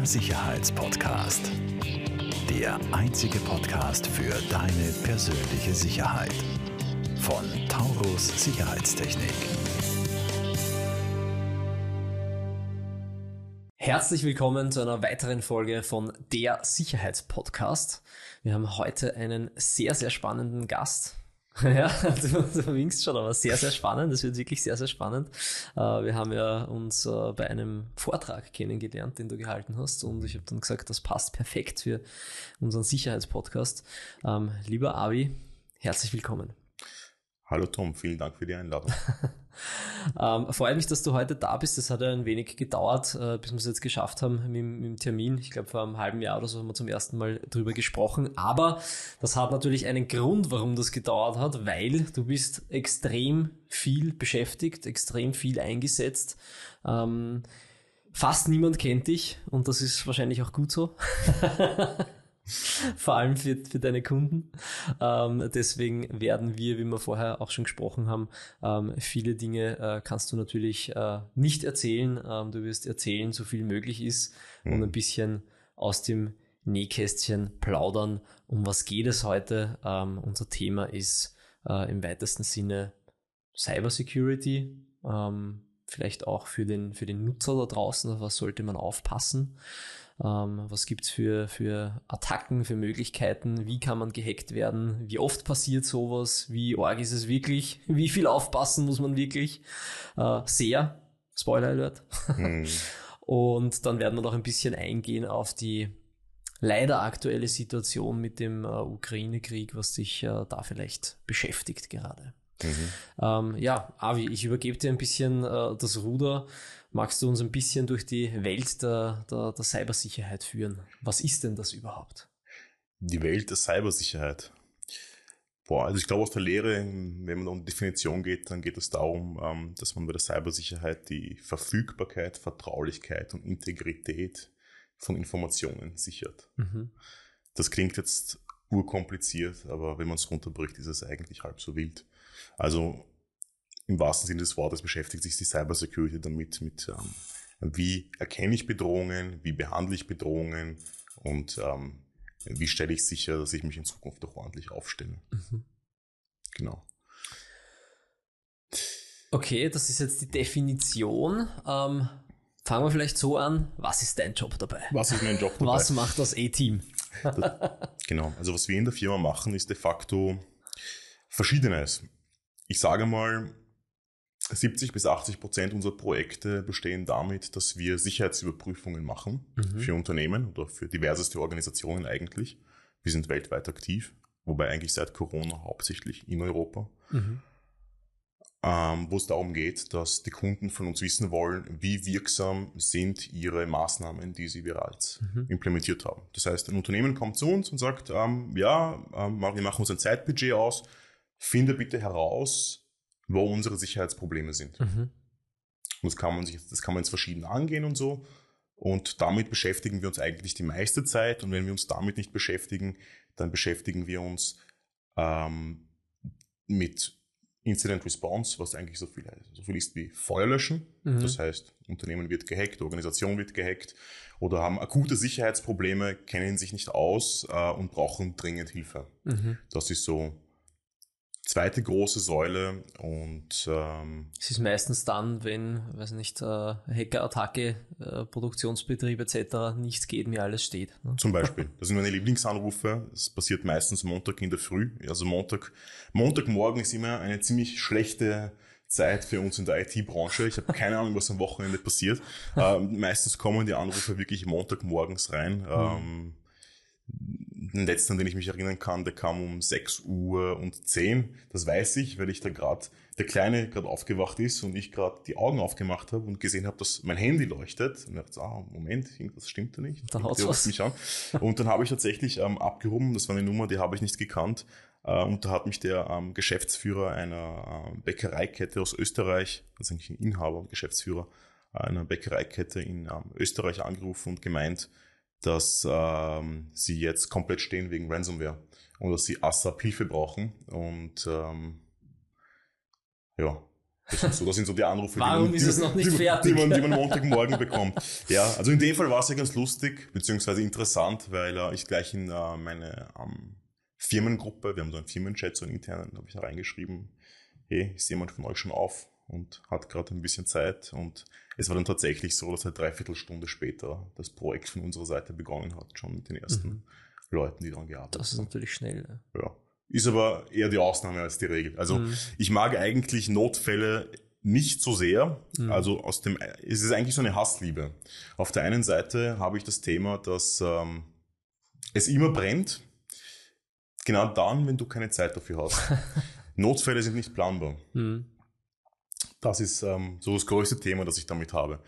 Der Sicherheitspodcast. Der einzige Podcast für deine persönliche Sicherheit. Von Taurus Sicherheitstechnik. Herzlich willkommen zu einer weiteren Folge von Der Sicherheitspodcast. Wir haben heute einen sehr, sehr spannenden Gast. Ja, du, du winkst schon, aber sehr, sehr spannend. Das wird wirklich sehr, sehr spannend. Äh, wir haben ja uns äh, bei einem Vortrag kennengelernt, den du gehalten hast. Und ich habe dann gesagt, das passt perfekt für unseren Sicherheitspodcast. Ähm, lieber Avi, herzlich willkommen. Hallo Tom, vielen Dank für die Einladung. ähm, freut mich, dass du heute da bist. Das hat ja ein wenig gedauert, äh, bis wir es jetzt geschafft haben mit, mit dem Termin. Ich glaube, vor einem halben Jahr oder so haben wir zum ersten Mal drüber gesprochen. Aber das hat natürlich einen Grund, warum das gedauert hat, weil du bist extrem viel beschäftigt, extrem viel eingesetzt. Ähm, fast niemand kennt dich und das ist wahrscheinlich auch gut so. vor allem für, für deine Kunden. Ähm, deswegen werden wir, wie wir vorher auch schon gesprochen haben, ähm, viele Dinge äh, kannst du natürlich äh, nicht erzählen. Ähm, du wirst erzählen, so viel möglich ist mhm. und ein bisschen aus dem Nähkästchen plaudern. Um was geht es heute? Ähm, unser Thema ist äh, im weitesten Sinne Cybersecurity. Ähm, vielleicht auch für den, für den Nutzer da draußen, auf was sollte man aufpassen. Ähm, was gibt's für, für Attacken, für Möglichkeiten? Wie kann man gehackt werden? Wie oft passiert sowas? Wie arg ist es wirklich? Wie viel aufpassen muss man wirklich? Äh, sehr. Spoiler Alert. Mhm. Und dann werden wir noch ein bisschen eingehen auf die leider aktuelle Situation mit dem äh, Ukraine-Krieg, was dich äh, da vielleicht beschäftigt gerade. Mhm. Ähm, ja, Avi, ich übergebe dir ein bisschen äh, das Ruder. Magst du uns ein bisschen durch die Welt der, der, der Cybersicherheit führen? Was ist denn das überhaupt? Die Welt der Cybersicherheit. Boah, also ich glaube aus der Lehre, wenn man um Definition geht, dann geht es darum, ähm, dass man bei der Cybersicherheit die Verfügbarkeit, Vertraulichkeit und Integrität von Informationen sichert. Mhm. Das klingt jetzt urkompliziert, aber wenn man es runterbricht, ist es eigentlich halb so wild. Also im wahrsten Sinne des Wortes beschäftigt sich die Cybersecurity damit, mit ähm, wie erkenne ich Bedrohungen, wie behandle ich Bedrohungen und ähm, wie stelle ich sicher, dass ich mich in Zukunft auch ordentlich aufstelle. Mhm. Genau. Okay, das ist jetzt die Definition. Ähm, fangen wir vielleicht so an. Was ist dein Job dabei? Was ist mein Job dabei? Was macht das E-Team? genau, also was wir in der Firma machen, ist de facto Verschiedenes. Ich sage mal, 70 bis 80 Prozent unserer Projekte bestehen damit, dass wir Sicherheitsüberprüfungen machen mhm. für Unternehmen oder für diverseste Organisationen eigentlich. Wir sind weltweit aktiv, wobei eigentlich seit Corona hauptsächlich in Europa. Mhm. Ähm, wo es darum geht, dass die Kunden von uns wissen wollen, wie wirksam sind ihre Maßnahmen, die sie bereits mhm. implementiert haben. Das heißt, ein Unternehmen kommt zu uns und sagt, ähm, ja, ähm, wir machen uns ein Zeitbudget aus, finde bitte heraus, wo unsere Sicherheitsprobleme sind. Mhm. Das kann man sich, das kann man jetzt verschieden angehen und so. Und damit beschäftigen wir uns eigentlich die meiste Zeit. Und wenn wir uns damit nicht beschäftigen, dann beschäftigen wir uns ähm, mit Incident Response, was eigentlich so viel, so viel ist wie Feuerlöschen. Mhm. Das heißt, Unternehmen wird gehackt, Organisation wird gehackt oder haben akute Sicherheitsprobleme, kennen sich nicht aus äh, und brauchen dringend Hilfe. Mhm. Das ist so zweite große Säule und ähm, es ist meistens dann, wenn, weiß nicht, äh, Hackerattacke, äh, Produktionsbetrieb etc. nichts geht, mir alles steht. Ne? Zum Beispiel. Das sind meine Lieblingsanrufe. Das passiert meistens Montag in der Früh. Also Montag, Montagmorgen ist immer eine ziemlich schlechte Zeit für uns in der IT-Branche. Ich habe keine Ahnung, was am Wochenende passiert. Ähm, meistens kommen die Anrufe wirklich Montagmorgens rein. Mhm. Den letzten, an den ich mich erinnern kann, der kam um 6 Uhr und 10. Das weiß ich, weil ich da gerade, der Kleine gerade aufgewacht ist und ich gerade die Augen aufgemacht habe und gesehen habe, dass mein Handy leuchtet. Und ich dachte, ah, Moment, irgendwas stimmt da nicht. Da haut's was. Mich an. Und dann habe ich tatsächlich ähm, abgehoben, das war eine Nummer, die habe ich nicht gekannt. Äh, und da hat mich der ähm, Geschäftsführer einer äh, Bäckereikette aus Österreich, also eigentlich ein Inhaber und Geschäftsführer einer Bäckereikette in ähm, Österreich angerufen und gemeint, dass ähm, sie jetzt komplett stehen wegen Ransomware und dass sie ASAP Hilfe brauchen. Und ähm, ja, Das, ist so, das sind so die Anrufe, Warum die, man, ist es noch nicht die, fertig? Die, man, die man Montagmorgen bekommt. Ja, also in dem Fall war es ja ganz lustig, beziehungsweise interessant, weil äh, ich gleich in äh, meine ähm, Firmengruppe, wir haben so einen Firmenchat, so einen internen, habe ich da reingeschrieben, hey, ist jemand von euch schon auf und hat gerade ein bisschen Zeit und es war dann tatsächlich so, dass eine Dreiviertelstunde später das Projekt von unserer Seite begonnen hat, schon mit den ersten Mhm. Leuten, die daran gearbeitet haben. Das ist natürlich schnell. Ja. Ja. Ist aber eher die Ausnahme als die Regel. Also Mhm. ich mag eigentlich Notfälle nicht so sehr. Mhm. Also aus dem, es ist eigentlich so eine Hassliebe. Auf der einen Seite habe ich das Thema, dass ähm, es immer brennt. Genau dann, wenn du keine Zeit dafür hast. Notfälle sind nicht planbar. Mhm. Das ist ähm, so das größte Thema, das ich damit habe.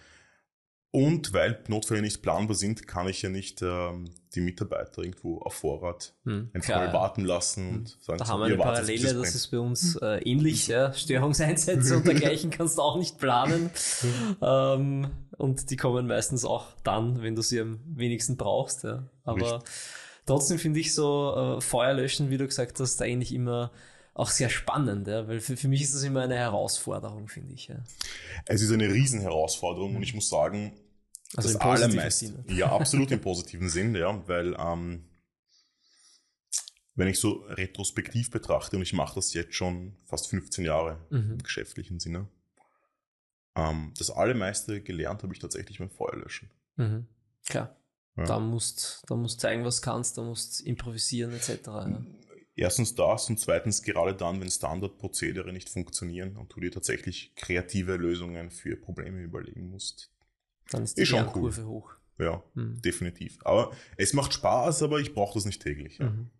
Und weil Notfälle nicht planbar sind, kann ich ja nicht ähm, die Mitarbeiter irgendwo auf Vorrat Mhm. einfach Klar, mal warten lassen und sagen, Da so, haben wir eine Parallele, es das brennt. ist bei uns äh, ähnlich. Ja. Störungseinsätze und dergleichen kannst du auch nicht planen. ähm, und die kommen meistens auch dann, wenn du sie am wenigsten brauchst. Ja. Aber Richtig. trotzdem finde ich so äh, Feuerlöschen, wie du gesagt hast, eigentlich immer auch sehr spannend, ja, weil für, für mich ist das immer eine Herausforderung, finde ich. Ja. Es ist eine Riesenherausforderung und ich muss sagen, Also das im positiven allermeiste, Sinne. ja, absolut im positiven Sinn, ja, weil ähm, wenn ich so retrospektiv betrachte, und ich mache das jetzt schon fast 15 Jahre Mhm. im geschäftlichen Sinne, ähm, das allermeiste gelernt habe ich tatsächlich beim Feuerlöschen. Mhm. Klar. Ja. Da musst da musst zeigen, was du kannst, da musst improvisieren etc. Ja. Erstens das und zweitens gerade dann, wenn Standardprozedere nicht funktionieren und du dir tatsächlich kreative Lösungen für Probleme überlegen musst. Dann ist die Ist schon Lernkurve hoch. Ja, Mhm. definitiv. Aber es macht Spaß, aber ich brauche das nicht täglich. Ja. Mhm.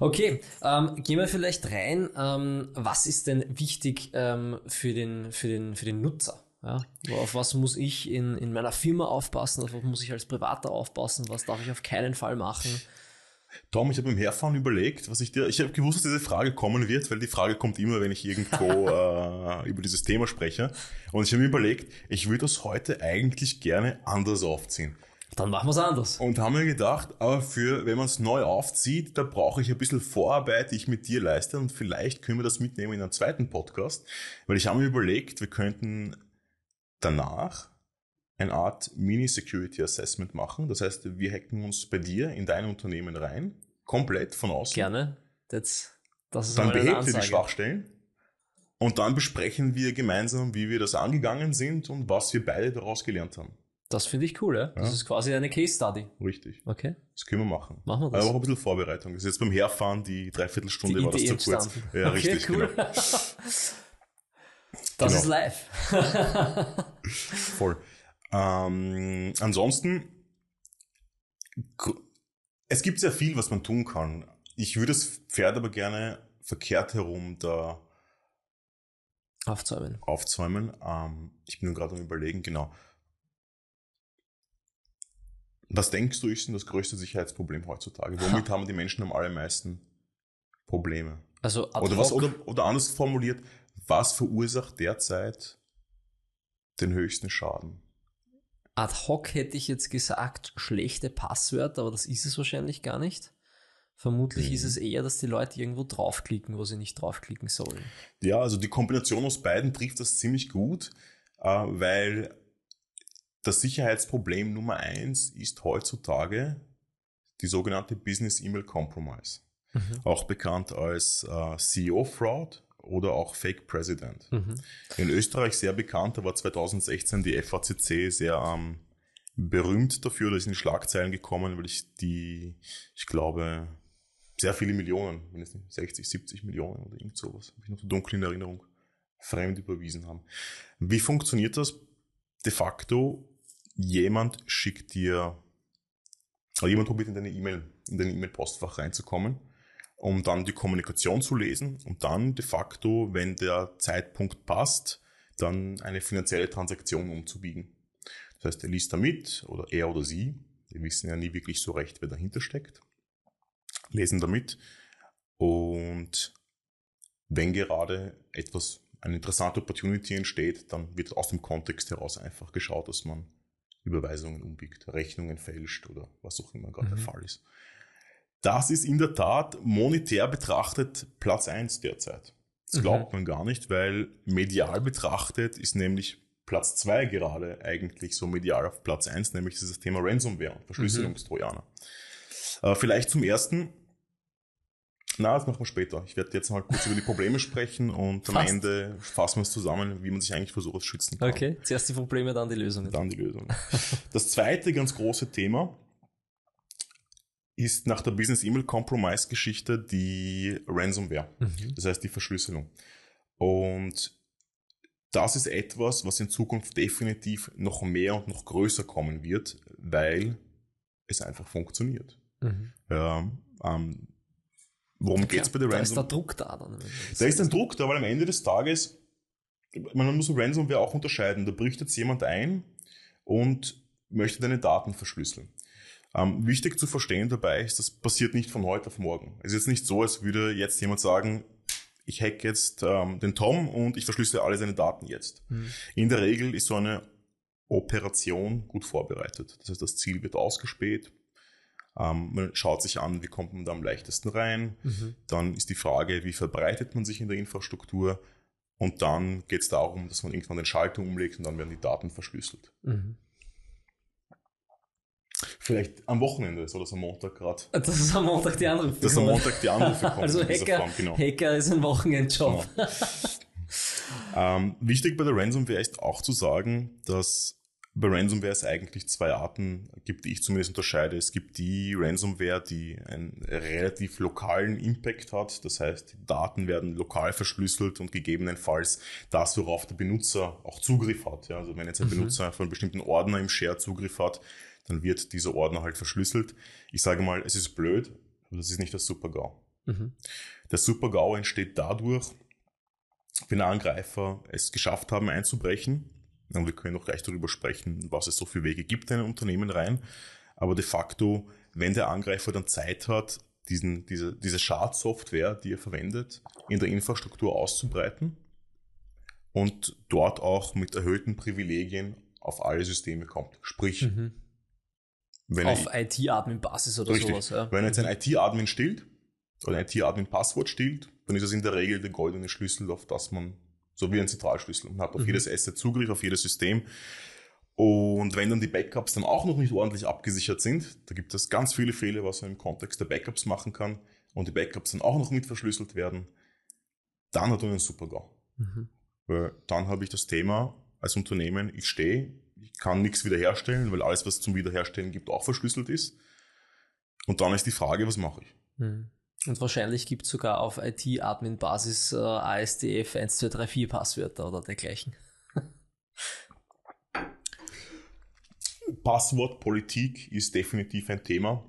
Okay, ähm, gehen wir vielleicht rein. Ähm, was ist denn wichtig ähm, für, den, für, den, für den Nutzer? Ja? Auf was muss ich in, in meiner Firma aufpassen? Auf was muss ich als Privater aufpassen? Was darf ich auf keinen Fall machen? Tom, ich habe im Herfahren überlegt, was ich dir. Ich habe gewusst, dass diese Frage kommen wird, weil die Frage kommt immer, wenn ich irgendwo äh, über dieses Thema spreche. Und ich habe mir überlegt, ich würde das heute eigentlich gerne anders aufziehen. Dann machen wir es anders. Und haben mir gedacht, aber für, wenn man es neu aufzieht, da brauche ich ein bisschen Vorarbeit, die ich mit dir leiste. Und vielleicht können wir das mitnehmen in einen zweiten Podcast. Weil ich habe mir überlegt, wir könnten danach eine Art Mini-Security Assessment machen. Das heißt, wir hacken uns bei dir in dein Unternehmen rein, komplett von außen. Gerne. Das, das ist Dann behebt ihr die. Schwachstellen. Und dann besprechen wir gemeinsam, wie wir das angegangen sind und was wir beide daraus gelernt haben. Das finde ich cool, ja? Das Ja. ist quasi eine Case Study. Richtig. Okay, Das können wir machen. machen wir das. Aber auch ein bisschen Vorbereitung. Das ist jetzt beim Herfahren, die Dreiviertelstunde Die war das zu kurz. Ja, Okay, richtig, cool. genau. Das Genau. ist live. Voll. Ähm, ansonsten, es gibt sehr viel, was man tun kann. Ich würde das Pferd aber gerne verkehrt herum da Aufzäumen. aufzäumen. Ähm, ich bin nur gerade am überlegen, genau. Was denkst du, ist denn das größte Sicherheitsproblem heutzutage? Womit haben die Menschen am allermeisten Probleme? Also Oder was, oder, oder anders formuliert, was verursacht derzeit den höchsten Schaden? Ad hoc hätte ich jetzt gesagt, schlechte Passwörter, aber das ist es wahrscheinlich gar nicht. Vermutlich Mhm. ist es eher, dass die Leute irgendwo draufklicken, wo sie nicht draufklicken sollen. Ja, also die Kombination aus beiden trifft das ziemlich gut, äh, weil das Sicherheitsproblem Nummer eins ist heutzutage die sogenannte Business Email Compromise, Mhm. auch bekannt als äh, CEO Fraud oder auch Fake President. Mhm. In Österreich sehr bekannt, da war 2016 die FACC sehr ähm, berühmt dafür, da ist in die Schlagzeilen gekommen, weil ich die, ich glaube, sehr viele Millionen, wenn es nicht 60, 70 Millionen oder irgend sowas, habe ich noch so dunkel in Erinnerung, fremd überwiesen haben. Wie funktioniert das? De facto, jemand schickt dir, oder jemand probiert in deine E-Mail, in dein E-Mail-Postfach reinzukommen, um dann die Kommunikation zu lesen und dann de facto, wenn der Zeitpunkt passt, dann eine finanzielle Transaktion umzubiegen. Das heißt, er liest da mit, oder er oder sie, wir wissen ja nie wirklich so recht, wer dahinter steckt, lesen damit und wenn gerade etwas, eine interessante Opportunity entsteht, dann wird aus dem Kontext heraus einfach geschaut, dass man Überweisungen umbiegt, Rechnungen fälscht oder was auch immer gerade Mhm. der Fall ist. Das ist in der Tat monetär betrachtet Platz eins derzeit. Das glaubt man gar nicht, weil medial betrachtet ist nämlich Platz zwei gerade eigentlich so medial auf Platz eins, nämlich dieses Thema Ransomware und Verschlüsselungstrojaner. Äh, vielleicht zum ersten. Na, das machen wir später. Ich werde jetzt mal kurz über die Probleme sprechen und am Fast. Ende fassen wir es zusammen, wie man sich eigentlich vor sowas schützen kann. Okay, zuerst die Probleme, dann die Lösungen. Dann die Lösung. Das zweite ganz große Thema ist nach der Business Email Compromise Geschichte die Ransomware. Mhm. Das heißt die Verschlüsselung. Und das ist etwas, was in Zukunft definitiv noch mehr und noch größer kommen wird, weil es einfach funktioniert. Mhm. Ja, ähm, worum geht's bei der Da ist der Ransomware? Druck da dann. Da ist ein Druck da, weil am Ende des Tages, man muss Ransomware auch unterscheiden. Da bricht jetzt jemand ein und möchte deine Daten verschlüsseln. Ähm, wichtig zu verstehen dabei ist, das passiert nicht von heute auf morgen. Es ist jetzt nicht so, als würde jetzt jemand sagen, ich hack jetzt ähm, den Tom und ich verschlüssele alle seine Daten jetzt. Mhm. In der Regel ist so eine Operation gut vorbereitet. Das heißt, das Ziel wird ausgespäht. Ähm, man schaut sich an, wie kommt man da am leichtesten rein. Mhm. Dann ist die Frage, wie verbreitet man sich in der Infrastruktur. Und dann geht es darum, dass man irgendwann den Schalter umlegt und dann werden die Daten verschlüsselt. Mhm. Vielleicht am Wochenende ist oder so am Montag gerade. Das ist am Montag die Anrufe. Dass am kommen. Montag die Anrufe kommen. Also in dieser Hacker, Form, genau. Hacker ist ein Wochenendjob. Ähm, wichtig bei der Ransomware ist auch zu sagen, dass bei Ransomware es eigentlich zwei Arten gibt, die ich zumindest unterscheide. Es gibt die Ransomware, die einen relativ lokalen Impact hat. Das heißt, die Daten werden lokal verschlüsselt und gegebenenfalls das, worauf der Benutzer auch Zugriff hat. Ja, also wenn jetzt ein Mhm. Benutzer von einem bestimmten Ordner im Share Zugriff hat, dann wird dieser Ordner halt verschlüsselt. Ich sage mal, es ist blöd, aber das ist nicht das Super-GAU. Mhm. Der Super-GAU entsteht dadurch, wenn Angreifer es geschafft haben einzubrechen. Und wir können auch gleich darüber sprechen, was es so für Wege gibt in ein Unternehmen rein. Aber de facto, wenn der Angreifer dann Zeit hat, diesen, diese, diese Schadsoftware, die er verwendet, in der Infrastruktur auszubreiten und dort auch mit erhöhten Privilegien auf alle Systeme kommt. Sprich, Mhm. Wenn Auf IT-Admin-Basis oder Richtig. sowas. Ja. Wenn jetzt ein IT-Admin stiehlt oder ein IT-Admin-Passwort stiehlt, dann ist das in der Regel der goldene Schlüssel, auf das man, so wie ein Zentralschlüssel, man hat auf Mhm. jedes Asset Zugriff, auf jedes System. Und wenn dann die Backups dann auch noch nicht ordentlich abgesichert sind, da gibt es ganz viele Fehler, was man im Kontext der Backups machen kann, und die Backups dann auch noch mit verschlüsselt werden, dann hat man einen Super-GAU. Mhm. Weil dann habe ich das Thema als Unternehmen, ich stehe, kann nichts wiederherstellen, weil alles, was zum Wiederherstellen gibt, auch verschlüsselt ist. Und dann ist die Frage, was mache ich? Mhm. Und wahrscheinlich gibt es sogar auf IT-Admin-Basis äh, ASDF 1234 Passwörter oder dergleichen. Passwortpolitik ist definitiv ein Thema.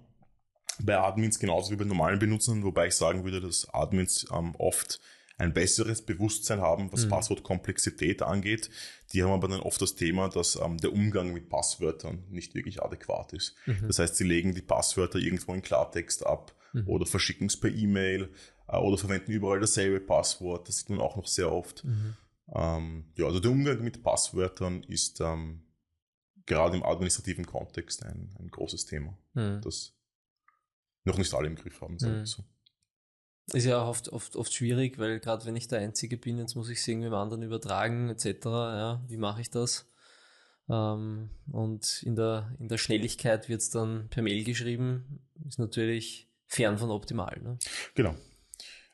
Bei Admins genauso wie bei normalen Benutzern, wobei ich sagen würde, dass Admins ähm, oft ein besseres Bewusstsein haben, was Mhm. Passwortkomplexität angeht. Die haben aber dann oft das Thema, dass ähm, der Umgang mit Passwörtern nicht wirklich adäquat ist. Mhm. Das heißt, sie legen die Passwörter irgendwo in Klartext ab Mhm. oder verschicken es per E-Mail äh, oder verwenden überall dasselbe Passwort. Das sieht man auch noch sehr oft. Mhm. Ähm, ja, also der Umgang mit Passwörtern ist ähm, gerade im administrativen Kontext ein, ein großes Thema, Mhm. das noch nicht alle im Griff haben. Sagen Mhm. so. Ist ja auch oft, oft, oft schwierig, weil gerade wenn ich der Einzige bin, jetzt muss ich es irgendwem anderen übertragen, etc. Ja, wie mache ich das? Ähm, und in der, in der Schnelligkeit wird es dann per Mail geschrieben, ist natürlich fern von optimal. Ne? Genau.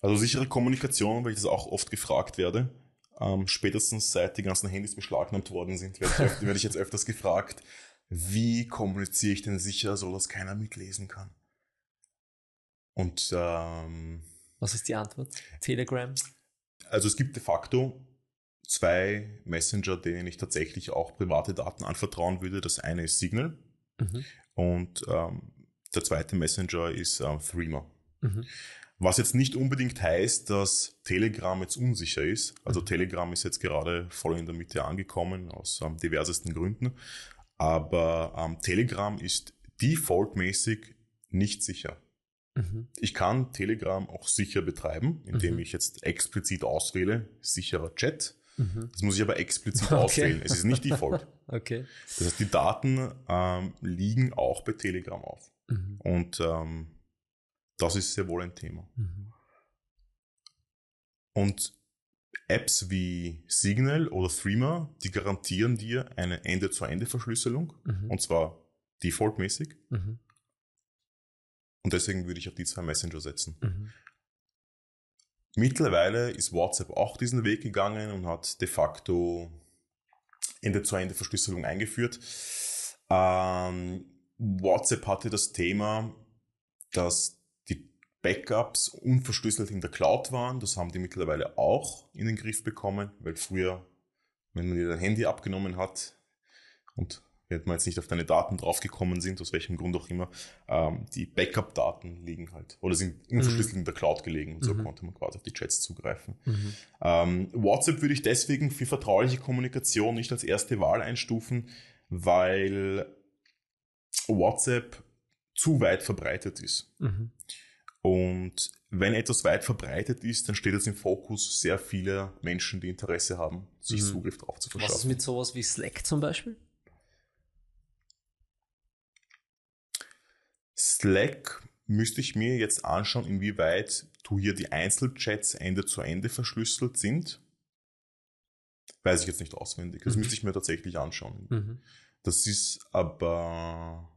Also sichere Kommunikation, weil ich das auch oft gefragt werde. Ähm, spätestens seit die ganzen Handys beschlagnahmt worden sind, werde ich, öfter, werde ich jetzt öfters gefragt, wie kommuniziere ich denn sicher, so dass keiner mitlesen kann? Und ähm, Was ist die Antwort? Telegram? Also es gibt de facto zwei Messenger, denen ich tatsächlich auch private Daten anvertrauen würde. Das eine ist Signal Mhm. und ähm, der zweite Messenger ist ähm, Threema. Mhm. Was jetzt nicht unbedingt heißt, dass Telegram jetzt unsicher ist. Also Mhm. Telegram ist jetzt gerade voll in der Mitte angekommen, aus ähm, diversesten Gründen. Aber ähm, Telegram ist defaultmäßig nicht sicher. Mhm. Ich kann Telegram auch sicher betreiben, indem Mhm. ich jetzt explizit auswähle, sicherer Chat. Mhm. Das muss ich aber explizit Okay. auswählen. Es ist nicht Default. Okay. Das heißt, die Daten ähm, liegen auch bei Telegram auf. Mhm. Und ähm, das ist sehr wohl ein Thema. Mhm. Und Apps wie Signal oder Threema, die garantieren dir eine Ende-zu-Ende-Verschlüsselung Mhm. und zwar defaultmäßig. Mhm. Und deswegen würde ich auf die zwei Messenger setzen. Mhm. Mittlerweile ist WhatsApp auch diesen Weg gegangen und hat de facto Ende-zu-Ende-Verschlüsselung eingeführt. Ähm, WhatsApp hatte das Thema, dass die Backups unverschlüsselt in der Cloud waren. Das haben die mittlerweile auch in den Griff bekommen, weil früher, wenn man dir dein Handy abgenommen hat und wenn man jetzt nicht auf deine Daten draufgekommen sind, aus welchem Grund auch immer, ähm, die Backup-Daten liegen halt oder sind unverschlüsselt in der Cloud gelegen und so Mhm. konnte man quasi auf die Chats zugreifen. Mhm. Ähm, WhatsApp würde ich deswegen für vertrauliche Kommunikation nicht als erste Wahl einstufen, weil WhatsApp zu weit verbreitet ist. Mhm. Und wenn etwas weit verbreitet ist, dann steht es im Fokus sehr vieler Menschen, die Interesse haben, sich Mhm. Zugriff darauf zu Was ist verschaffen. mit sowas wie Slack zum Beispiel? Slack müsste ich mir jetzt anschauen, inwieweit du hier die Einzelchats Ende zu Ende verschlüsselt sind. Weiß ich jetzt nicht auswendig. Das Mhm. müsste ich mir tatsächlich anschauen. Mhm. Das ist aber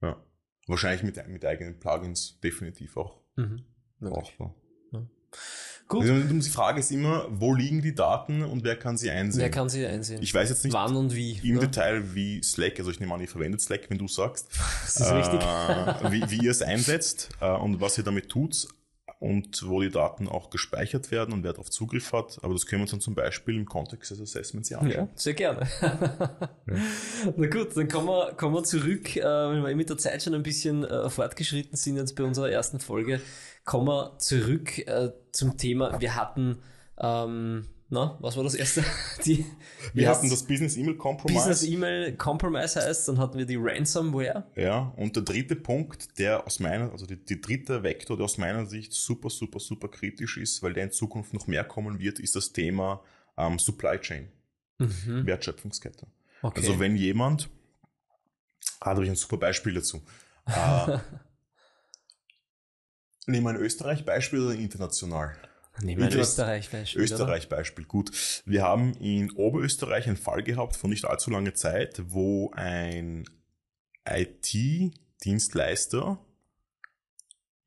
ja, wahrscheinlich mit, mit eigenen Plugins definitiv auch Mhm. Möglich. brauchbar. Gut, Also die Frage ist immer, wo liegen die Daten und wer kann sie einsehen? wer kann sie einsehen? ich weiß jetzt nicht Wann und wie. im ne? Detail, wie Slack, also ich nehme an, ihr verwendet Slack, wenn du sagst, Das ist richtig. äh, wie, wie ihr es einsetzt äh, und was ihr damit tut und wo die Daten auch gespeichert werden und wer darauf Zugriff hat. Aber das können wir uns dann zum Beispiel im Kontext des Assessments ja anschauen. Ja, sehr gerne. Na gut, dann kommen wir, kommen wir zurück, äh, wenn wir mit der Zeit schon ein bisschen äh, fortgeschritten sind jetzt bei unserer ersten Folge, kommen wir zurück äh, zum Thema, wir hatten, ähm, na, was war das erste? Die, Wir hatten das Business Email Compromise. Business E-Mail Compromise heißt, dann hatten wir die Ransomware. Ja, und der dritte Punkt, der aus meiner, also die, die dritte Vektor, der aus meiner Sicht super, super, super kritisch ist, weil der in Zukunft noch mehr kommen wird, ist das Thema ähm, Supply Chain, Mhm. Wertschöpfungskette. Okay. Also wenn jemand, ah, da habe ich ein super Beispiel dazu. Äh, nehmen wir ein Österreich-Beispiel oder international? Nehmen wir ein Österreich-Beispiel. Österreich-Beispiel, gut. Wir haben in Oberösterreich einen Fall gehabt von nicht allzu langer Zeit, wo ein IT-Dienstleister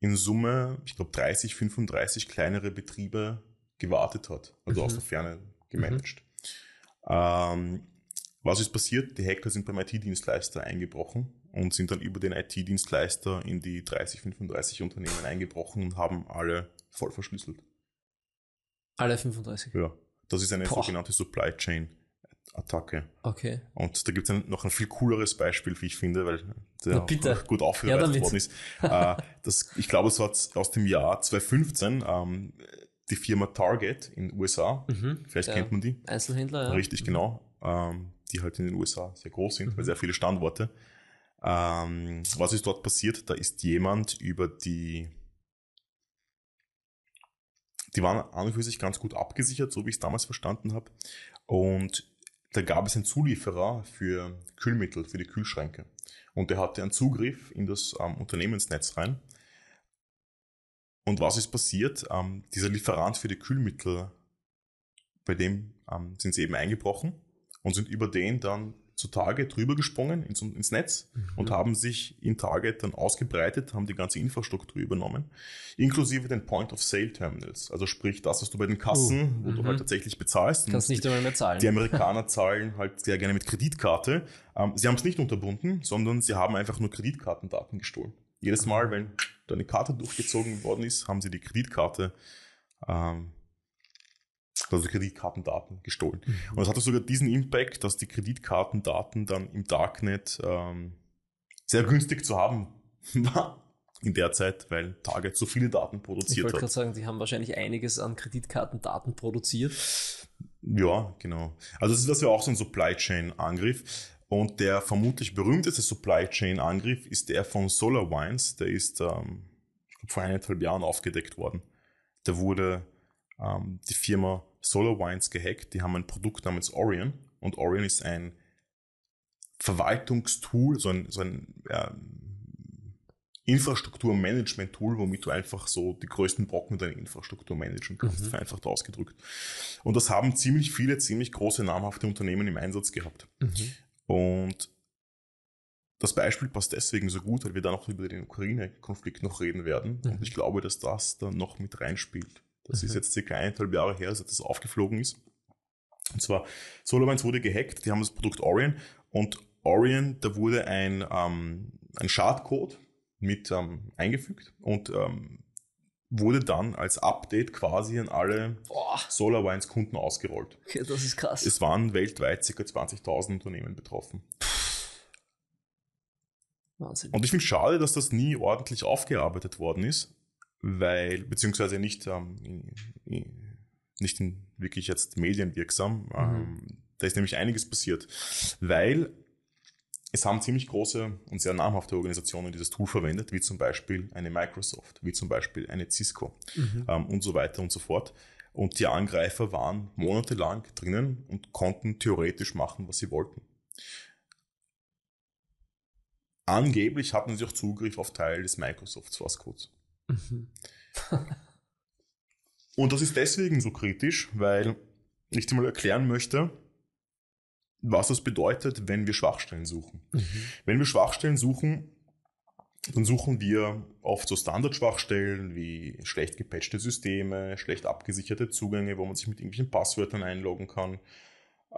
in Summe, ich glaube, 30, 35 kleinere Betriebe gewartet hat, also Mhm. aus der Ferne gemanagt. Ähm, was ist passiert? Die Hacker sind beim IT-Dienstleister eingebrochen und sind dann über den IT-Dienstleister in die 30, 35 Unternehmen eingebrochen und haben alle voll verschlüsselt. Alle 35. Ja, das ist eine Boah. sogenannte Supply Chain Attacke. Okay. Und da gibt es noch ein viel cooleres Beispiel, wie ich finde, weil der Na, gut Ja, aufbereitet damit. worden ist. äh, das, ich glaube, es war aus dem Jahr 2015 ähm, die Firma Target in den USA. Mhm. Vielleicht Ja. kennt man die. Einzelhändler, ja. Richtig, Mhm. genau. Ähm, die halt in den USA sehr groß sind, Mhm. weil sehr viele Standorte. Ähm, was ist dort passiert? Da ist jemand über die die waren an und für sich ganz gut abgesichert, so wie ich es damals verstanden habe. Und da gab es einen Zulieferer für Kühlmittel, für die Kühlschränke. Und der hatte einen Zugriff in das ähm, Unternehmensnetz rein. Und was ist passiert? Ähm, dieser Lieferant für die Kühlmittel, bei dem ähm, sind sie eben eingebrochen und sind über den dann zu Target drüber gesprungen ins, ins Netz Mhm. und haben sich in Target dann ausgebreitet, haben die ganze Infrastruktur übernommen, inklusive den Point-of-Sale-Terminals. Also sprich das, was du bei den Kassen, Oh, wo du mhm. halt tatsächlich bezahlst. Kannst nicht einmal mehr zahlen. die Amerikaner zahlen halt sehr gerne mit Kreditkarte. Ähm, sie haben es nicht unterbunden, sondern sie haben einfach nur Kreditkartendaten gestohlen. Jedes Mal, wenn da eine Karte durchgezogen worden ist, haben sie die Kreditkarte, ähm, also Kreditkartendaten gestohlen. Und das hatte sogar diesen Impact, dass die Kreditkartendaten dann im Darknet ähm, sehr günstig zu haben war in der Zeit, weil Target so viele Daten ich produziert wollte hat. gerade sagen, die haben wahrscheinlich einiges an Kreditkartendaten produziert. Ja, genau. Also das ist ja auch so ein Supply Chain Angriff. Und der vermutlich berühmteste Supply Chain Angriff ist der von SolarWinds. Der ist ähm, ich vor eineinhalb Jahren aufgedeckt worden. Da wurde ähm, die Firma SolarWinds gehackt. Die haben ein Produkt namens Orion. Und Orion ist ein Verwaltungstool, so ein, so ein ähm, Infrastrukturmanagement-Tool, womit du einfach so die größten Brocken deiner Infrastruktur managen kannst, mhm. vereinfacht ausgedrückt. Und das haben ziemlich viele, ziemlich große, namhafte Unternehmen im Einsatz gehabt. Mhm. Und das Beispiel passt deswegen so gut, weil wir da noch über den Ukraine-Konflikt noch reden werden. Mhm. Und ich glaube, dass das da noch mit reinspielt. Das mhm. ist jetzt circa eineinhalb Jahre her, seit das aufgeflogen ist. Und zwar, SolarWinds wurde gehackt, die haben das Produkt Orion und Orion, da wurde ein, ähm, ein Schadcode mit ähm, eingefügt und ähm, wurde dann als Update quasi an alle Boah. SolarWinds Kunden ausgerollt. Okay, das ist krass. Es waren weltweit ca. 20.000 Unternehmen betroffen. Wahnsinn. Und ich finde es schade, dass das nie ordentlich aufgearbeitet worden ist, weil, beziehungsweise nicht, ähm, nicht in wirklich jetzt medienwirksam. Mhm. Ähm, da ist nämlich einiges passiert, weil es haben ziemlich große und sehr namhafte Organisationen dieses Tool verwendet, wie zum Beispiel eine Microsoft, wie zum Beispiel eine Cisco mhm. ähm, und so weiter und so fort. Und die Angreifer waren monatelang drinnen und konnten theoretisch machen, was sie wollten. Angeblich hatten sie auch Zugriff auf Teil des Microsoft Source Codes. Mhm. und das ist deswegen so kritisch, weil ich dir mal erklären möchte, was das bedeutet, wenn wir Schwachstellen suchen. Mhm. Wenn wir Schwachstellen suchen, dann suchen wir oft so Standardschwachstellen wie schlecht gepatchte Systeme, schlecht abgesicherte Zugänge, wo man sich mit irgendwelchen Passwörtern einloggen kann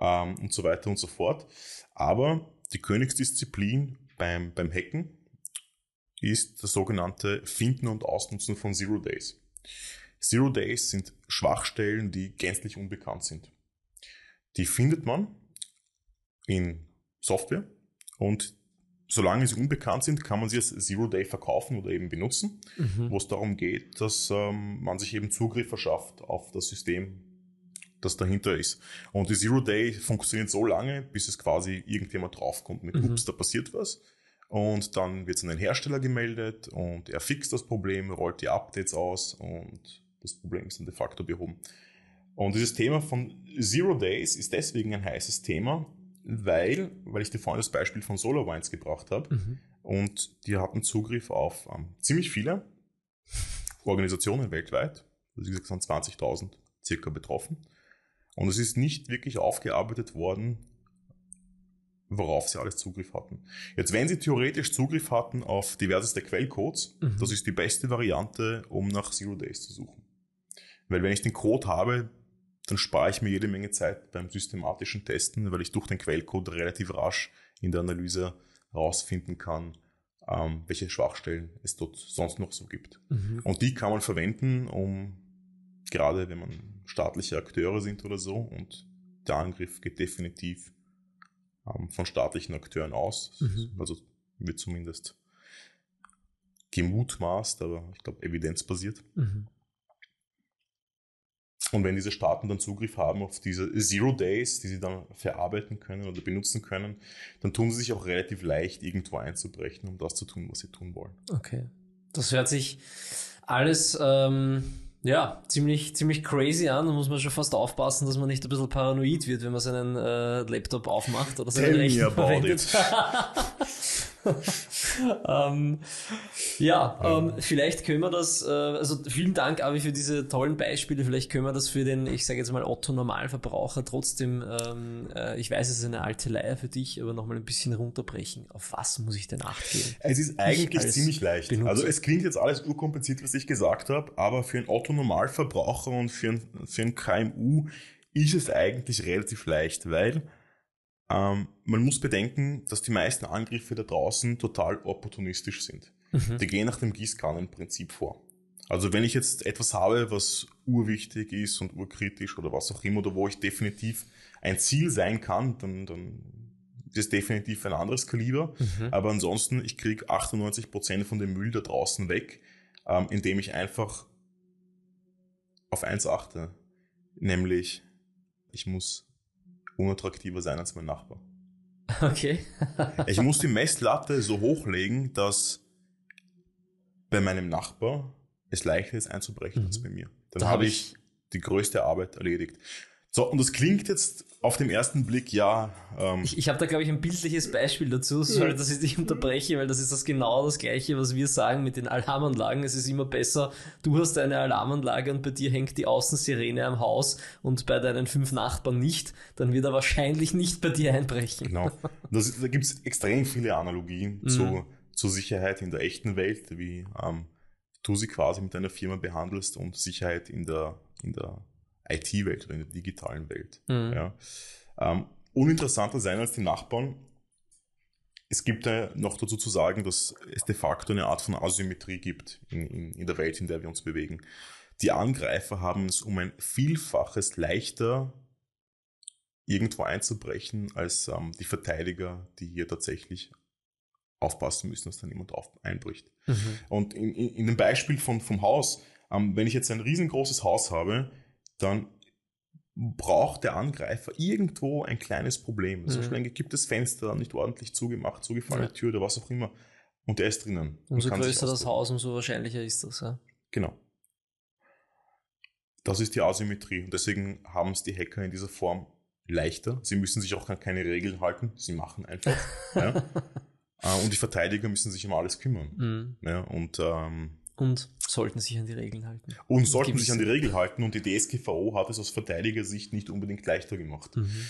ähm, und so weiter und so fort. Aber die Königsdisziplin beim, beim Hacken ist das sogenannte Finden und Ausnutzen von Zero Days. Zero Days sind Schwachstellen, die gänzlich unbekannt sind. Die findet man in Software und solange sie unbekannt sind, kann man sie als Zero Day verkaufen oder eben benutzen, mhm. wo es darum geht, dass ähm, man sich eben Zugriff verschafft auf das System, das dahinter ist. Und die Zero Day funktioniert so lange, bis es quasi irgendjemand draufkommt mit, mhm. ups, da passiert was. Und dann wird es an den Hersteller gemeldet und er fixt das Problem, rollt die Updates aus und das Problem ist dann de facto behoben. Und dieses Thema von Zero Days ist deswegen ein heißes Thema, weil, weil ich dir vorhin das Beispiel von SolarWinds gebracht habe mhm. und die hatten Zugriff auf ähm, ziemlich viele Organisationen weltweit. Also wie gesagt, sind 20.000 circa betroffen. Und es ist nicht wirklich aufgearbeitet worden, worauf sie alles Zugriff hatten. Jetzt, wenn sie theoretisch Zugriff hatten auf diverseste Quellcodes, mhm. das ist die beste Variante, um nach Zero Days zu suchen. Weil wenn ich den Code habe, dann spare ich mir jede Menge Zeit beim systematischen Testen, weil ich durch den Quellcode relativ rasch in der Analyse herausfinden kann, ähm, welche Schwachstellen es dort sonst noch so gibt. Mhm. Und die kann man verwenden, um gerade wenn man staatliche Akteure sind oder so und der Angriff geht definitiv ähm, von staatlichen Akteuren aus. Mhm. Also wird zumindest gemutmaßt, aber ich glaube evidenzbasiert. Mhm. Und wenn diese Staaten dann Zugriff haben auf diese Zero Days, die sie dann verarbeiten können oder benutzen können, dann tun sie sich auch relativ leicht, irgendwo einzubrechen, um das zu tun, was sie tun wollen. Okay. Das hört sich alles ähm, ja, ziemlich, ziemlich crazy an. Da muss man schon fast aufpassen, dass man nicht ein bisschen paranoid wird, wenn man seinen äh, Laptop aufmacht oder seinen Rechner verwendet. ähm, ja, ähm, vielleicht können wir das, äh, also vielen Dank, Avi, für diese tollen Beispiele. Vielleicht können wir das für den, ich sage jetzt mal, Otto-Normalverbraucher trotzdem, ähm, äh, ich weiß, es ist eine alte Leier für dich, aber nochmal ein bisschen runterbrechen. Auf was muss ich denn achten? Es ist eigentlich ziemlich leicht. Benutzer. Also es klingt jetzt alles urkompliziert, was ich gesagt habe, aber für einen Otto-Normalverbraucher und für ein, für ein KMU ist es eigentlich relativ leicht, weil ähm, man muss bedenken, dass die meisten Angriffe da draußen total opportunistisch sind. Mhm. Die gehen nach dem Gießkannenprinzip vor. Also wenn ich jetzt etwas habe, was urwichtig ist und urkritisch oder was auch immer, oder wo ich definitiv ein Ziel sein kann, dann, dann ist es definitiv ein anderes Kaliber. Mhm. Aber ansonsten, ich kriege 98% von dem Müll da draußen weg, ähm, indem ich einfach auf eins achte. Nämlich, ich muss unattraktiver sein als mein Nachbar. Okay. ich muss die Messlatte so hochlegen, dass bei meinem Nachbar es leichter ist einzubrechen mhm. als bei mir. Dann da habe ich die größte Arbeit erledigt. So, und das klingt jetzt auf den ersten Blick, ja. Ähm, ich ich habe da, glaube ich, ein bildliches Beispiel dazu, sorry, dass ich dich unterbreche, weil das ist das genau das Gleiche, was wir sagen mit den Alarmanlagen. Es ist immer besser, du hast eine Alarmanlage und bei dir hängt die Außensirene am Haus und bei deinen fünf Nachbarn nicht, dann wird er wahrscheinlich nicht bei dir einbrechen. Genau. Das, da gibt es extrem viele Analogien mhm. zu, zur Sicherheit in der echten Welt, wie ähm, du sie quasi mit deiner Firma behandelst und Sicherheit in der, in der IT-Welt oder in der digitalen Welt. Mhm. Ja. Ähm, uninteressanter sein als die Nachbarn. Es gibt ja noch dazu zu sagen, dass es de facto eine Art von Asymmetrie gibt in, in, in der Welt, in der wir uns bewegen. Die Angreifer haben es um ein Vielfaches leichter, irgendwo einzubrechen, als ähm, die Verteidiger, die hier tatsächlich aufpassen müssen, dass da niemand auf, einbricht. Mhm. Und in, in, in, dem Beispiel von, vom Haus, ähm, wenn ich jetzt ein riesengroßes Haus habe, dann braucht der Angreifer irgendwo ein kleines Problem. Mhm. Zum Beispiel ein gekipptes Fenster, nicht ordentlich zugemacht, zugefallene ja. Tür oder was auch immer. Und der ist drinnen. Umso größer das Haus, umso wahrscheinlicher ist das. Ja. Genau. Das ist die Asymmetrie. Und deswegen haben es die Hacker in dieser Form leichter. Sie müssen sich auch keine Regeln halten. Sie machen einfach. ja. Äh, und die Verteidiger müssen sich um alles kümmern. Mhm. Ja, und ähm, und sollten sich an die Regeln halten. Und sollten sich an die Regeln halten. Und die DSGVO hat es aus Verteidigersicht nicht unbedingt leichter gemacht. Mhm.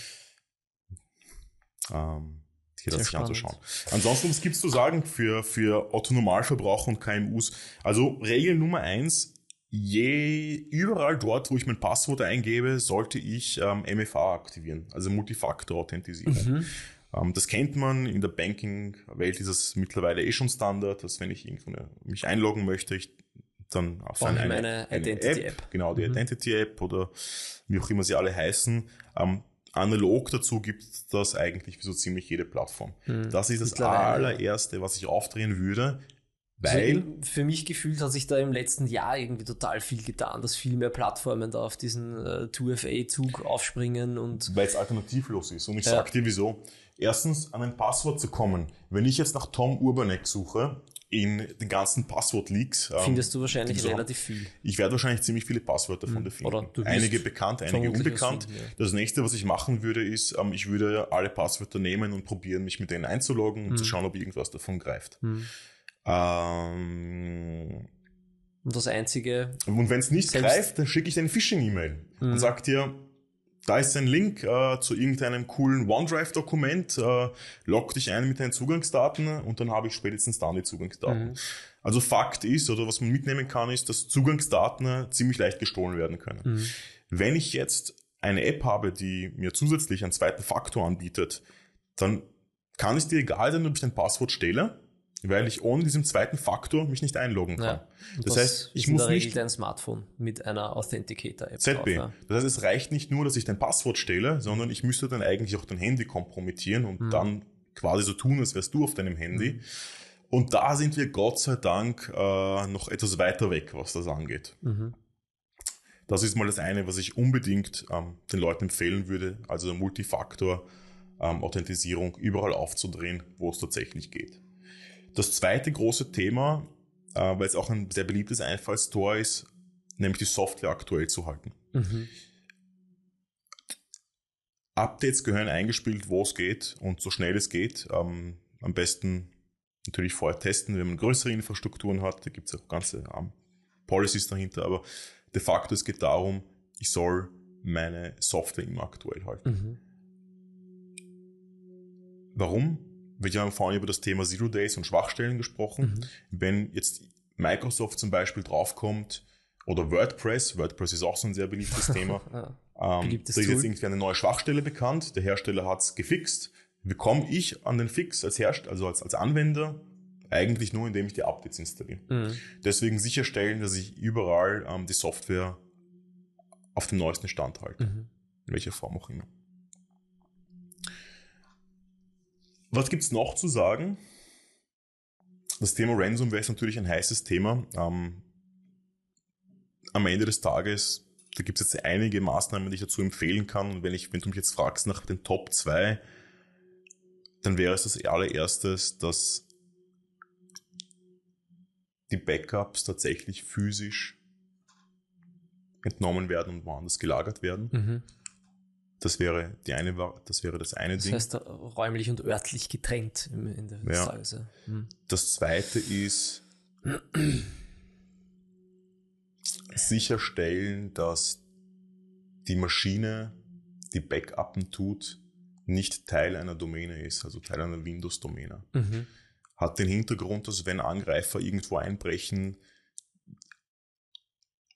Ähm, hier das sich anzuschauen. Ansonsten, was gibt's zu sagen für, für Otto-Normalverbraucher und KMUs? Also Regel Nummer eins, je überall dort, wo ich mein Passwort eingebe, sollte ich ähm, MFA aktivieren, also Multifaktor-Authentisierung. Mhm. Ähm, das kennt man, in der Banking-Welt ist es mittlerweile eh schon Standard, dass wenn ich irgendwo eine, mich einloggen möchte, ich dann auf eine, eine, eine Identity-App, App, genau, die mhm. Identity-App oder wie auch immer sie alle heißen. Ähm, analog dazu gibt es das eigentlich für so ziemlich jede Plattform. Mhm. Das ist das allererste, was ich aufdrehen würde. Weil also für mich gefühlt hat sich da im letzten Jahr irgendwie total viel getan, dass viel mehr Plattformen da auf diesen äh, 2FA-Zug aufspringen und. Weil es alternativlos ist. Und ich ja. sag dir wieso erstens an ein Passwort zu kommen. Wenn ich jetzt nach Tom Urbanek suche, in den ganzen Passwort-Leaks. Ähm, Findest du wahrscheinlich relativ viel. Ich werde wahrscheinlich ziemlich viele Passwörter von hm. dir finden. einige bekannt, einige unbekannt. Finden, ja. Das nächste, was ich machen würde, ist, ähm, ich würde alle Passwörter nehmen und probieren, mich mit denen einzuloggen und hm. zu schauen, ob irgendwas davon greift. Hm. Ähm, und das einzige. Und wenn es nicht greift, dann schicke ich eine Phishing-E-Mail hm. und sage dir, da ist ein Link äh, zu irgendeinem coolen OneDrive-Dokument. Äh, log dich ein mit deinen Zugangsdaten und dann habe ich spätestens dann die Zugangsdaten. Mhm. Also Fakt ist, oder was man mitnehmen kann, ist, dass Zugangsdaten ziemlich leicht gestohlen werden können. Mhm. Wenn ich jetzt eine App habe, die mir zusätzlich einen zweiten Faktor anbietet, dann kann es dir egal sein, ob ich dein Passwort stelle weil ich ohne diesen zweiten Faktor mich nicht einloggen kann. Ja, das heißt, ich muss nicht dein Smartphone mit einer Authenticator-App ZB. Drauf, ja. Das heißt, es reicht nicht nur, dass ich dein Passwort stelle, sondern ich müsste dann eigentlich auch dein Handy kompromittieren und mhm. dann quasi so tun, als wärst du auf deinem Handy. Mhm. Und da sind wir Gott sei Dank äh, noch etwas weiter weg, was das angeht. Mhm. Das ist mal das eine, was ich unbedingt ähm, den Leuten empfehlen würde, also Multifaktor ähm, überall aufzudrehen, wo es tatsächlich geht. Das zweite große Thema, äh, weil es auch ein sehr beliebtes Einfallstor ist, nämlich die Software aktuell zu halten. Mhm. Updates gehören eingespielt, wo es geht und so schnell es geht. Ähm, am besten natürlich vorher testen, wenn man größere Infrastrukturen hat. Da gibt es auch ganze ähm, Policies dahinter, aber de facto es geht darum, ich soll meine Software immer aktuell halten. Mhm. Warum? Wir haben vorhin über das Thema Zero Days und Schwachstellen gesprochen. Mhm. Wenn jetzt Microsoft zum Beispiel draufkommt oder WordPress, WordPress ist auch so ein sehr beliebtes Thema, ja, ähm, da ist jetzt irgendwie eine neue Schwachstelle bekannt, der Hersteller hat es gefixt. Wie komme ich an den Fix als Hersteller, also als, als Anwender? Eigentlich nur, indem ich die Updates installiere. Mhm. Deswegen sicherstellen, dass ich überall ähm, die Software auf dem neuesten Stand halte. Mhm. In welcher Form auch immer. Was gibt es noch zu sagen? Das Thema Ransomware ist natürlich ein heißes Thema. Ähm, am Ende des Tages, da gibt es jetzt einige Maßnahmen, die ich dazu empfehlen kann. Und wenn, ich, wenn du mich jetzt fragst nach den Top 2, dann wäre es das allererstes, dass die Backups tatsächlich physisch entnommen werden und woanders gelagert werden. Mhm. Das wäre die eine, das wäre das eine das Ding. heißt, räumlich und örtlich getrennt in, in der Ja. Size. Hm. Das zweite ist sicherstellen, dass die Maschine, die Backuppen tut, nicht Teil einer Domäne ist, also Teil einer Windows-Domäne. Mhm. Hat den Hintergrund, dass wenn Angreifer irgendwo einbrechen,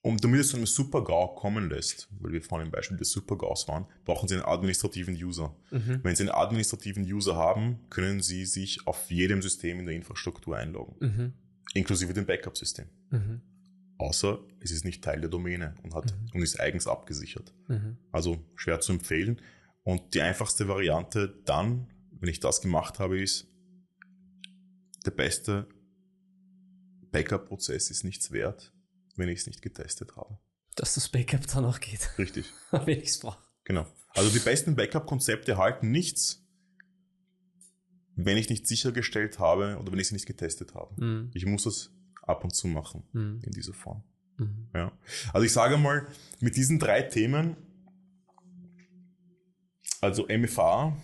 um damit es zu einem Super-GAU kommen lässt, weil wir vorhin im Beispiel des Super-GAUs waren, brauchen sie einen administrativen User. Mhm. Wenn Sie einen administrativen User haben, können Sie sich auf jedem System in der Infrastruktur einloggen, Mhm. inklusive dem Backup-System. Mhm. Außer es ist nicht Teil der Domäne und, hat, Mhm. und ist eigens abgesichert. Mhm. Also schwer zu empfehlen. Und die einfachste Variante dann, wenn ich das gemacht habe, ist, der beste Backup-Prozess ist nichts wert, wenn ich es nicht getestet habe. Dass das Backup dann auch geht, Richtig. wenn ich es brauche. Genau. Also die besten Backup-Konzepte halten nichts, wenn ich nicht sichergestellt habe oder wenn ich sie nicht getestet habe. Mhm. Ich muss es ab und zu machen Mhm. in dieser Form. Mhm. Ja. Also ich sage mal, mit diesen drei Themen, also MFA,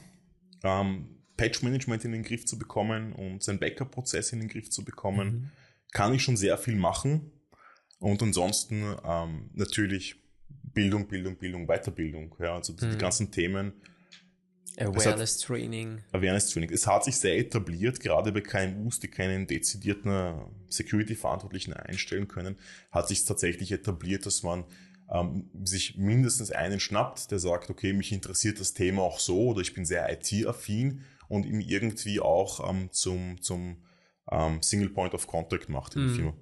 ähm, Patch-Management in den Griff zu bekommen und seinen Backup-Prozess in den Griff zu bekommen, Mhm. kann ich schon sehr viel machen. Und ansonsten ähm, natürlich Bildung, Bildung, Bildung, Weiterbildung. Ja, also die, Mhm. ganzen Themen, Awareness Training. Awareness Training. Es hat sich sehr etabliert, gerade bei KMUs, die keinen dezidierten äh, Security-Verantwortlichen einstellen können, hat sich tatsächlich etabliert, dass man ähm, sich mindestens einen schnappt, der sagt, okay, mich interessiert das Thema auch so oder ich bin sehr IT-affin und ihm irgendwie auch ähm, zum, zum ähm, Single Point of Contact macht in der Mhm. Firma.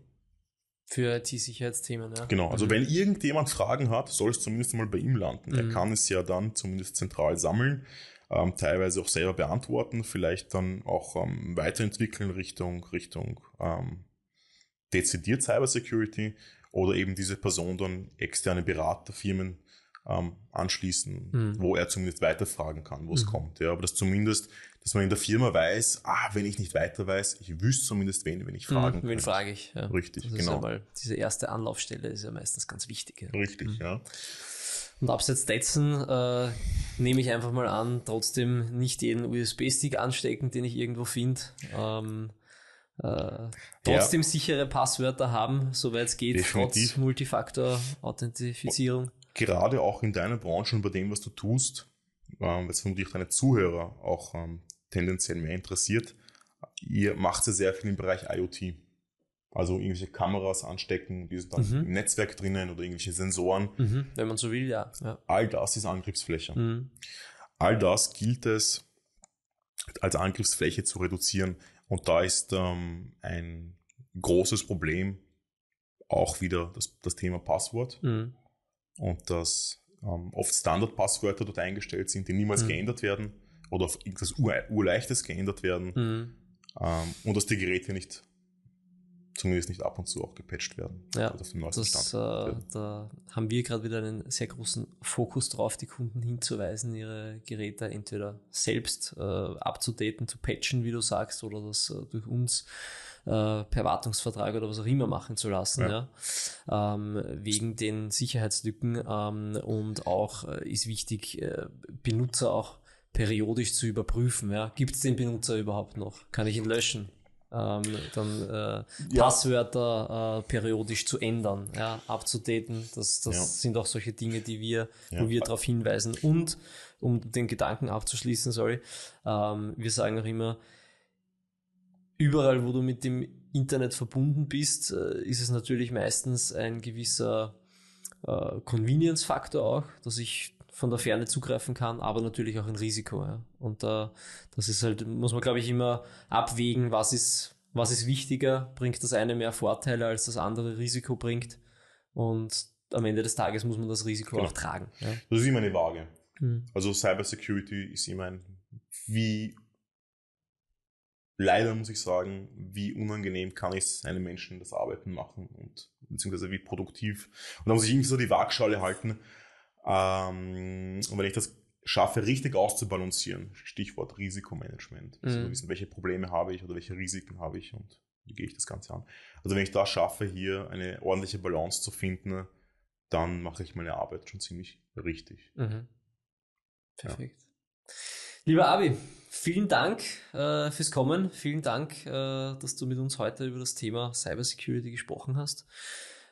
Für IT-Sicherheitsthemen, ja. Genau, also Mhm. wenn irgendjemand Fragen hat, soll es zumindest mal bei ihm landen. Er Mhm. kann es ja dann zumindest zentral sammeln, ähm, teilweise auch selber beantworten, vielleicht dann auch ähm, weiterentwickeln Richtung, Richtung ähm, dezidiert Cybersecurity oder eben diese Person dann externe Beraterfirmen ähm, anschließen, Mhm. wo er zumindest weiterfragen kann, wo es Mhm. kommt. Ja, aber das zumindest, dass man in der Firma weiß, ah, wenn ich nicht weiter weiß, ich wüsste zumindest wen, wenn ich fragen Mhm. Wen frage ich? Ja. Richtig, das genau. Ja mal, diese erste Anlaufstelle ist ja meistens ganz wichtig. Ja. Richtig, Mhm. ja. Und abseits dessen äh, nehme ich einfach mal an, trotzdem nicht jeden USB-Stick anstecken, den ich irgendwo finde. Ähm, äh, trotzdem sichere Passwörter haben, soweit es geht, Definitiv. trotz Multifaktor-Authentifizierung. gerade auch in deiner Branche und bei dem, was du tust, ähm, was vermutlich deine Zuhörer auch ähm, tendenziell mehr interessiert, ihr macht ja sehr viel im Bereich IoT. Also irgendwelche Kameras anstecken, die sind dann Mhm. im Netzwerk drinnen oder irgendwelche Sensoren. Mhm, wenn man so will, ja. ja. All das ist Angriffsfläche. Mhm. All das gilt es als Angriffsfläche zu reduzieren. Und da ist ähm, ein großes Problem auch wieder das, das Thema Passwort. Mhm. und dass ähm, oft Standardpasswörter dort eingestellt sind, die niemals Mhm. geändert werden oder auf irgendwas Ur Urleichtes geändert werden Mhm. ähm, und dass die Geräte nicht, zumindest nicht ab und zu auch gepatcht werden. Ja, auf dem neuesten Das, Stand. äh, da haben wir gerade wieder einen sehr großen Fokus drauf, die Kunden hinzuweisen, ihre Geräte entweder selbst äh, abzudaten, zu patchen, wie du sagst, oder das äh, durch uns äh, per Wartungsvertrag oder was auch immer machen zu lassen, ja. Ähm, wegen den Sicherheitslücken ähm, und auch äh, ist wichtig, äh, Benutzer auch periodisch zu überprüfen. Ja. Gibt es den Benutzer überhaupt noch? Kann ich ihn löschen? Ähm, dann äh, Ja. Passwörter äh, periodisch zu ändern, ja, abzudaten. Das, das Ja. sind auch solche Dinge, die wir, Ja. wo wir darauf hinweisen. Und um den Gedanken abzuschließen, sorry, ähm, wir sagen auch immer, überall, wo du mit dem Internet verbunden bist, äh, ist es natürlich meistens ein gewisser äh, Convenience-Faktor auch, dass ich von der Ferne zugreifen kann, aber natürlich auch ein Risiko. Ja. Und äh, das ist halt, muss man glaube ich immer abwägen, was ist, was ist wichtiger, bringt das eine mehr Vorteile als das andere Risiko bringt. Und am Ende des Tages muss man das Risiko Genau. auch tragen. Ja. Das ist immer eine Waage. Mhm. Also Cybersecurity ist immer ein, wie, leider muss ich sagen, wie unangenehm kann ich einem Menschen das Arbeiten machen und beziehungsweise wie produktiv. Und da muss ich irgendwie so die Waagschale halten. Ähm, und wenn ich das schaffe, richtig auszubalancieren, Stichwort Risikomanagement, also Mhm. wissen, welche Probleme habe ich oder welche Risiken habe ich und wie gehe ich das Ganze an. Also wenn ich da schaffe, hier eine ordentliche Balance zu finden, dann mache ich meine Arbeit schon ziemlich richtig. Mhm. Perfekt. Ja. Lieber Abi, vielen Dank äh, fürs Kommen. Vielen Dank, äh, dass du mit uns heute über das Thema Cybersecurity gesprochen hast.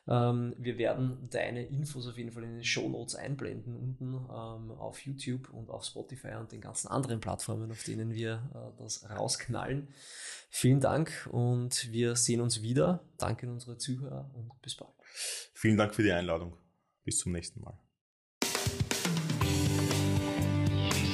Ähm, wir werden deine Infos auf jeden Fall in den Show Notes einblenden, unten ähm, auf YouTube und auf Spotify und den ganzen anderen Plattformen, auf denen wir äh, das rausknallen. Vielen Dank und wir sehen uns wieder. Danke an unsere Zuhörer und bis bald. Vielen Dank für die Einladung. Bis zum nächsten Mal.